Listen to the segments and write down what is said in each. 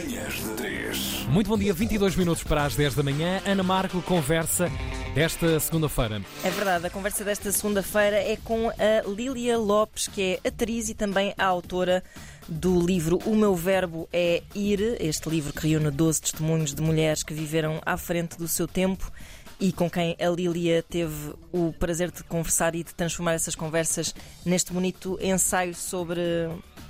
Manhãs da 3. Muito bom dia, 22 minutos para as 10 da manhã. Ana Marco conversa desta segunda-feira. É verdade, a conversa desta segunda-feira é com a Lília Lopes, que é atriz e também a autora do livro O Meu Verbo é Ir, este livro que reúne 12 testemunhos de mulheres que viveram à frente do seu tempo e com quem a Lília teve o prazer de conversar e de transformar essas conversas neste bonito ensaio sobre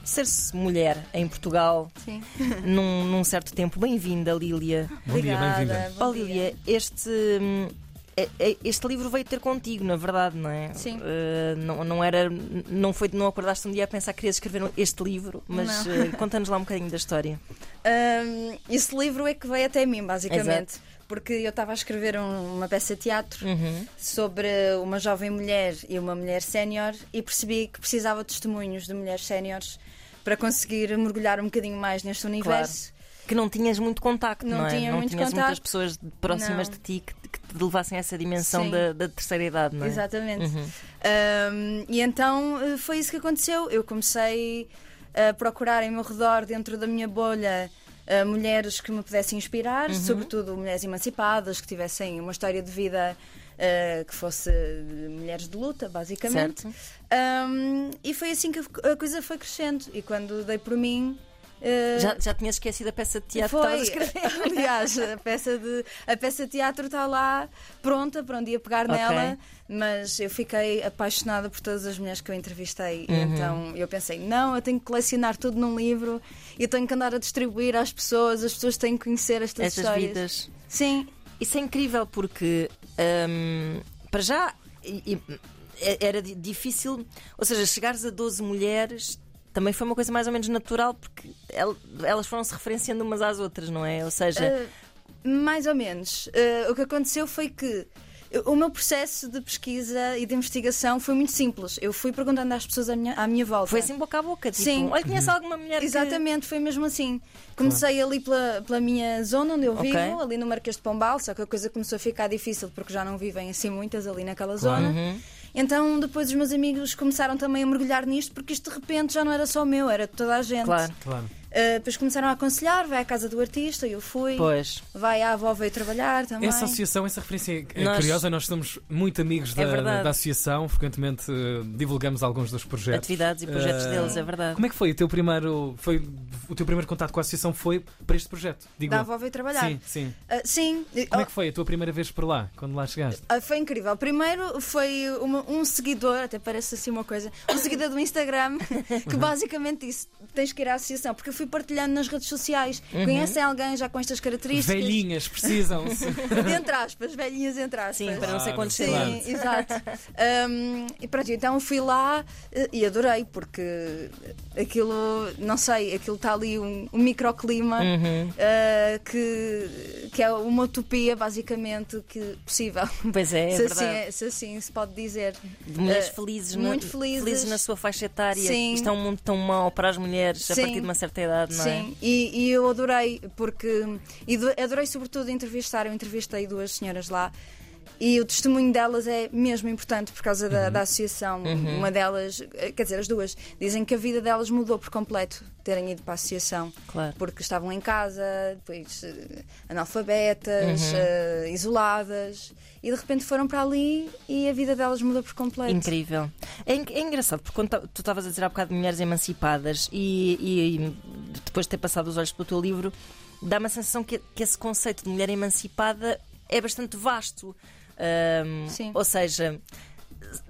ser-se mulher em Portugal Sim. num, num certo tempo. Bem-vinda, Lília. Bom dia, bem-vinda. Ó Lília, este, hum, é- é- este livro veio ter contigo, na verdade, não é? Sim. Eh, não, não era. Não foi não acordaste um dia a pensar que querias escrever este livro, mas Não. eh, conta-nos lá um bocadinho da história. Ahm, esse livro é que veio até mim, basicamente. Porque eu estava a escrever um- uma peça de teatro Uhum. sobre uma jovem mulher e uma mulher sénior e percebi que precisava de testemunhos de mulheres séniores para conseguir mergulhar um bocadinho mais neste universo. Que não tinhas muito contacto, não, Não é? tinha não muito tinhas muitas contacto. pessoas próximas Não. de ti que, que te levassem a essa dimensão da, da terceira idade, não é? Exatamente. Uhum. Ahm, e então eh, foi isso que aconteceu. Eu comecei a procurar em meu redor, dentro da minha bolha, eh, mulheres que me pudessem inspirar, Uhum. sobretudo mulheres emancipadas, que tivessem uma história de vida eh, que fosse de mulheres de luta, basicamente. Ahm, e foi assim que a coisa foi crescendo. E quando dei por mim. Eh, Já, já tinhas esquecido a peça de teatro que foi. estavas a escrever. Aliás, a peça, de, a peça de teatro está lá pronta para um dia pegar Ok. nela, mas eu fiquei apaixonada por todas as mulheres que eu entrevistei. Uhum. então eu pensei: não, eu tenho que colecionar tudo num livro e tenho que andar a distribuir às pessoas, as pessoas têm que conhecer estas Estas histórias. vidas. Sim, Isso é incrível porque, hum, para já, e- e- era di- difícil, ou seja, chegares a 12 mulheres também foi uma coisa mais ou menos natural porque el- elas foram se referenciando umas às outras, não é? Ou seja, eh, mais ou menos. Eh, o que aconteceu foi que. O meu processo de pesquisa e de investigação foi muito simples. Eu fui perguntando às pessoas à minha, à minha volta. foi assim boca a boca. Tipo, Sim. olha, conhece alguma mulher que... Exatamente, foi mesmo assim. Comecei ali pela, pela minha zona onde eu vivo, ali no Marquês de Pombal, só que a coisa começou a ficar difícil porque já não vivem assim muitas ali naquela Claro. zona. Uhum. Então depois os meus amigos começaram também a mergulhar nisto porque isto de repente já não era só meu, era de toda a gente. Claro, Claro. Uh, depois começaram a aconselhar, vai à casa do artista, eu fui. pois. Vai à avó veio trabalhar também. Essa associação, essa referência é Nós- curiosa. Nós somos muito amigos É da, associação. Frequentemente eh, divulgamos alguns dos projetos. Atividades e projetos Eh, deles, é verdade. Como é que foi o teu primeiro, foi, o teu primeiro contato com a associação? Foi para este projeto? Digo Da eu. avó veio trabalhar. Sim, sim. Uh, sim. Como é que foi a tua primeira vez por lá, quando lá chegaste? Foi incrível. Primeiro foi uma- um seguidor, até parece assim uma coisa, um seguidor do Instagram que basicamente disse: tens que ir à associação, porque eu fui partilhando nas redes sociais. Conhecem alguém já com estas características? Velhinhas, precisam-se. Entre aspas, velhinhas entre aspas. Sim, para não ser Claro, quantos Sim, claro. exato. Um, e pronto, então fui lá eh, e adorei, porque aquilo, não sei, aquilo está ali um, um microclima Uhum. eh, que, que é uma utopia, basicamente, que possível. Pois é, é se, assim, verdade. é- se assim se pode dizer. De mulheres Eh, felizes, muito na, felizes. na sua faixa etária. Sim. Isto é um mundo tão mau para as mulheres a Sim. partir de uma certa idade, não é? Sim, e, e eu adorei, porque. E do- adorei, sobretudo, entrevistar. Eu entrevistei duas senhoras lá. E o testemunho delas é mesmo importante por causa da, da associação. Uhum. Uma delas, eh, quer dizer, as duas, dizem que a vida delas mudou por completo terem ido para a associação. Claro. Porque estavam em casa, depois eh, analfabetas, Uhum. eh, isoladas, e de repente foram para ali e a vida delas mudou por completo. Incrível. É, é engraçado, porque quando tu estavas a dizer há bocado de mulheres emancipadas e, e- e depois de ter passado os olhos pelo teu livro, dá uma sensação que, que esse conceito de mulher emancipada é bastante vasto. Sim. Ou seja,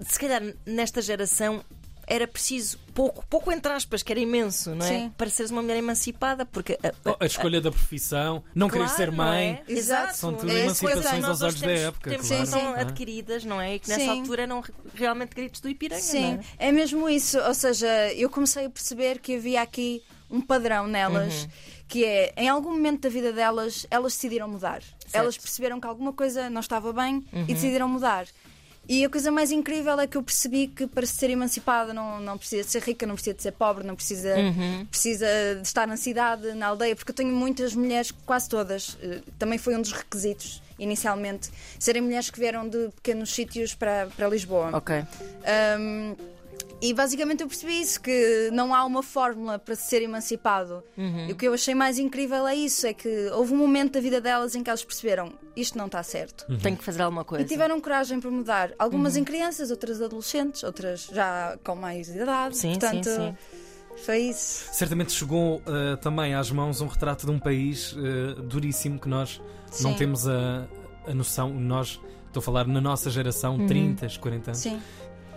se calhar nesta geração era preciso pouco, pouco entre aspas, que era imenso, não é? Sim. Para seres uma mulher emancipada, porque a, Oh, a escolha da profissão, não querer Claro, ser não mãe. é? Exato. São tudo É emancipações aos olhos hoje da temos, época. Temos claro. que são adquiridas, não é? E que nessa Sim. altura eram re- realmente gritos do Ipiranga, não Sim, é? é mesmo isso. Ou seja, eu comecei a perceber que havia aqui um padrão nelas, Uhum. Que é, em algum momento da vida delas, elas decidiram mudar. Elas perceberam que alguma coisa não estava bem Uhum. e decidiram mudar. E a coisa mais incrível é que eu percebi que para se ser emancipada não, não precisa de ser rica, não precisa de ser pobre, não precisa, Uhum. precisa de estar na cidade, na aldeia, porque eu tenho muitas mulheres, quase todas, eh, também foi um dos requisitos inicialmente, serem mulheres que vieram de pequenos sítios para, para Lisboa. Ok. Um, E basicamente eu percebi isso, que não há uma fórmula para se ser emancipado. Uhum. E o que eu achei mais incrível é isso, é que houve um momento da vida delas em que elas perceberam isto não está certo. Tenho que fazer alguma coisa. E tiveram coragem para mudar. Algumas em crianças, outras adolescentes, outras já com mais idade. Sim, Portanto, sim, sim. foi isso. Certamente chegou eh, também às mãos um retrato de um país eh, duríssimo que nós não Sim. temos a, a noção, nós, estou a falar na nossa geração, 30, 40 anos, Sim,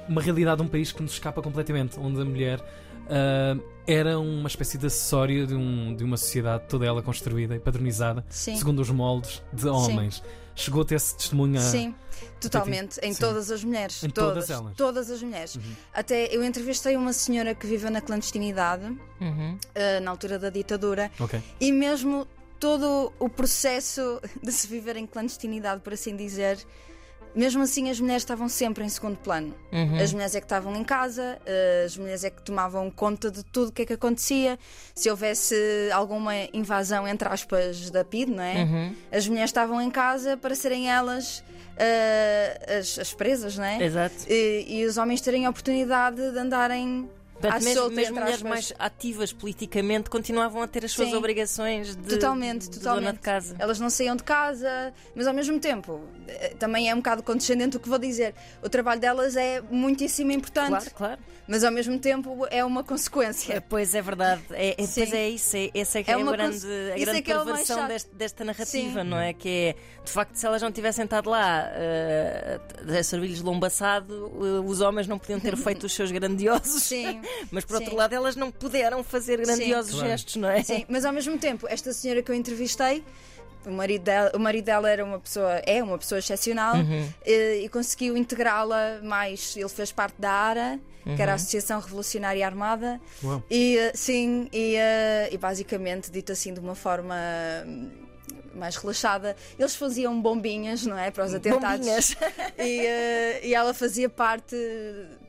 uma realidade de um país que nos escapa completamente, onde a mulher ah, era uma espécie de acessório de, um- de uma sociedade toda ela construída e padronizada, sim. segundo os moldes de homens. Chegou a ter esse testemunho a- Sim, totalmente. Em Sim. todas as mulheres. Em todas elas. Uhum. Todas as mulheres. Até eu entrevistei uma senhora que vive na clandestinidade, Uhum. eh, na altura da ditadura, Ok. e mesmo todo o processo de se viver em clandestinidade, por assim dizer. Mesmo assim, as mulheres estavam sempre em segundo plano. Uhum. As mulheres é que estavam em casa, eh, as mulheres é que tomavam conta de tudo o que é que acontecia. Se houvesse alguma invasão, entre aspas, da PID, não é? Uhum. As mulheres estavam em casa para serem elas eh, as, as presas, não é? Exato. E, e os homens terem a oportunidade de andarem Portanto, mesmo, entre mulheres mais ativas politicamente continuavam a ter as suas Sim. obrigações de, Totalmente, de totalmente. dona de casa. Elas não saíam de casa, mas ao mesmo tempo eh, também é um bocado condescendente o que vou dizer. O trabalho delas é muitíssimo importante, Claro, claro. mas ao mesmo tempo é uma É, consequência. Pois é verdade. É, é, pois é isso. É, essa é que É é, a uma grande, cons- a isso grande é é perversão chato. deste- desta narrativa, Sim. não é? Que é, de facto, se elas não tivessem estado lá eh, a servir-lhes lombo assado, eh, os homens não podiam ter feito os seus grandiosos. Sim, Mas por outro Sim. lado, elas não puderam fazer grandiosos Claro. gestos, não é? sim, mas ao mesmo tempo, esta senhora que eu entrevistei, o marido dela, o marido dela era uma pessoa, é uma pessoa excepcional Uhum. eh, e conseguiu integrá-la mais. Ele fez parte da ARA, que era a Associação Revolucionária Armada, Uau. E eh, sim, e, eh, e basicamente, dito assim de uma forma hum, mais relaxada, eles faziam bombinhas, não é? Para os atentados. Bombinhas. E, e ela fazia parte,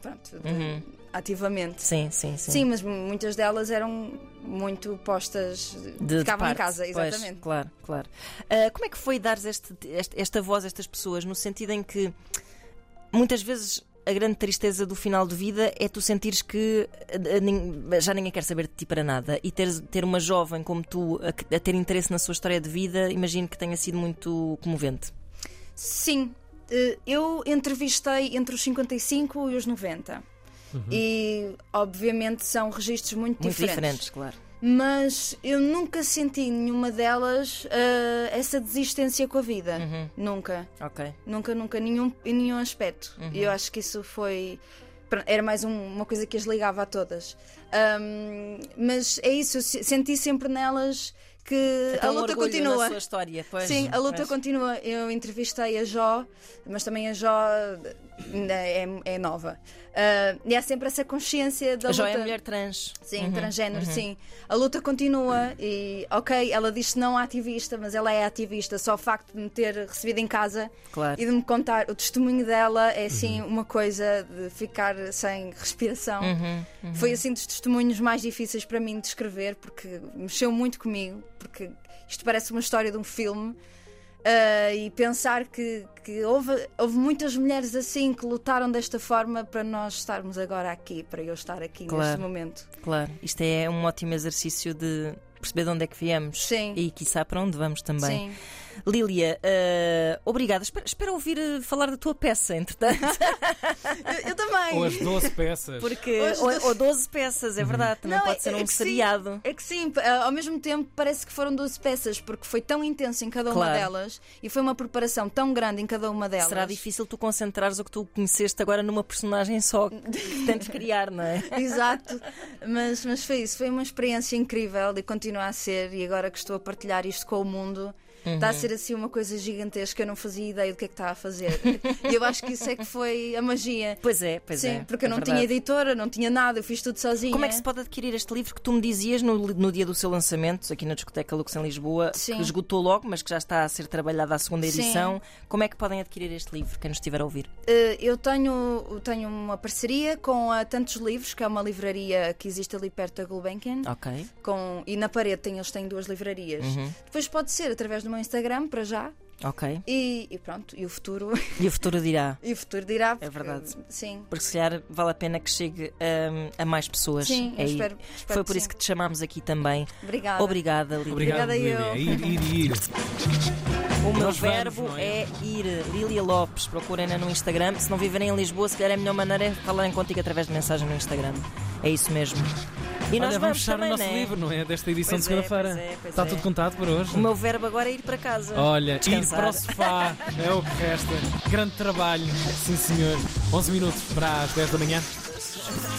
pronto, de- Uhum. Ativamente. Sim, sim, sim. Sim, mas muitas delas eram muito postas, de, ficavam de em casa, Pois, exatamente. claro, claro. Ah, como é que foi dar este, este- esta voz a estas pessoas, no sentido em que muitas vezes a grande tristeza do final de vida é tu sentires que ah, nin- já ninguém quer saber de ti para nada e ter, ter uma jovem como tu a, a ter interesse na sua história de vida, imagino que tenha sido muito comovente. Sim, eh, eu entrevistei entre os 55 e os 90. E obviamente são registros muito, Muito diferentes, claro. Mas eu nunca senti nenhuma delas ah, essa desistência com a vida. Uhum. Nunca. Ok. Nunca, nunca, nenhum, em nenhum aspecto. E eu acho que isso foi. Era mais um- uma coisa que as ligava a todas. Ahm, mas é isso, eu se- senti sempre nelas que Até a um luta orgulho continua. História, pois. Sim, a luta pois. continua. Eu entrevistei a Jó, mas também a Jó ainda é, é nova. Ah, e há sempre essa consciência da A luta. Jó é mulher trans. Sim, Uhum, transgénero, sim. A luta continua e, ok, ela diz não ativista, mas ela é ativista. Só o facto de me ter recebido em casa Claro. e de me contar o testemunho dela é assim uma coisa de ficar sem respiração. Uhum, Foi assim dos testemunhos mais difíceis para mim de escrever porque mexeu muito comigo, porque isto parece uma história de um filme. Ah, e pensar que, que houve, houve muitas mulheres assim que lutaram desta forma para nós estarmos agora aqui, para eu estar aqui neste Claro. momento. Claro, isto é um ótimo exercício de perceber de onde é que viemos Sim. e quiçá para onde vamos também. Sim. Lília, eh, obrigada. Espero, espero ouvir eh, falar da tua peça, entretanto, Eu, eu também. Ou as 12 peças. porque ou, doze- ou 12 peças, é verdade, também Não, pode é- ser é um sim. seriado. É que sim, p- ao mesmo tempo parece que foram 12 peças, porque foi tão intenso em cada uma Claro. delas e foi uma preparação tão grande em cada uma delas. Será difícil tu concentrares o que tu conheceste agora numa personagem só que tentes criar, não é? Exato, mas, mas foi isso, foi uma experiência incrível e continua a ser. E agora que estou a partilhar isto com o mundo, está a Uhum. ser assim uma coisa gigantesca. Eu não fazia ideia do que é que está a fazer. e eu acho que isso é que foi a magia. Pois é, pois Sim, é. porque eu é não tinha verdade. editora, não tinha nada, eu fiz tudo sozinha. Como é que se pode adquirir este livro que tu me dizias no, no dia do seu lançamento, aqui na discoteca Lux em Lisboa, Sim. que esgotou logo, mas que já está a ser trabalhada a segunda Sim. edição? Como é que podem adquirir este livro, quem nos estiver a ouvir? Eh, Eu tenho, tenho uma parceria com a Tantos Livros, que é uma livraria que existe ali perto da Gulbenkian. Ok. Com, e na parede tem, eles têm duas livrarias. Uhum. Depois pode ser através do meu Instagram, para já, Ok. E, e pronto, e o futuro, E o futuro dirá. e o futuro dirá. É porque, verdade. Sim. Porque se calhar vale a pena que chegue hum, a mais pessoas. Sim, eu É espero, espero Foi que por isso sim. que te chamámos aqui também. Obrigada. Obrigada, Lídia. Obrigado, Obrigada Lídia. eu. Ir, ir, ir. O meu Nós vamos, verbo não é? é? ir. Lília Lopes, procurem-na no Instagram. Se não viverem em Lisboa, se calhar a melhor maneira é falarem contigo através de mensagem no Instagram. É isso mesmo. E nós Olha, vamos vamos fechar também, o nosso né? livro, não é? Desta edição Pois de segunda-feira. é, pois é, pois Está é. tudo contado por hoje. O meu verbo agora é ir para casa. Olha, ir Descansar. para o sofá é o que resta. Grande trabalho, sim senhor. 11 minutos para as 10 da manhã.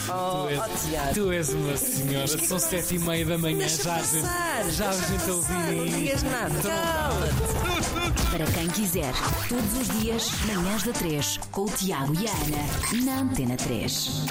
Oh, tu, és, oh, Tiago. tu és uma senhora. São 7 e meia da manhã. Deixa Já a gente, passar, já a deixa gente passar, ouviu Não digas nada. Então. Cala-te. Para quem quiser, todos os dias, manhãs da 3, com o Tiago e a Ana, na Antena 3.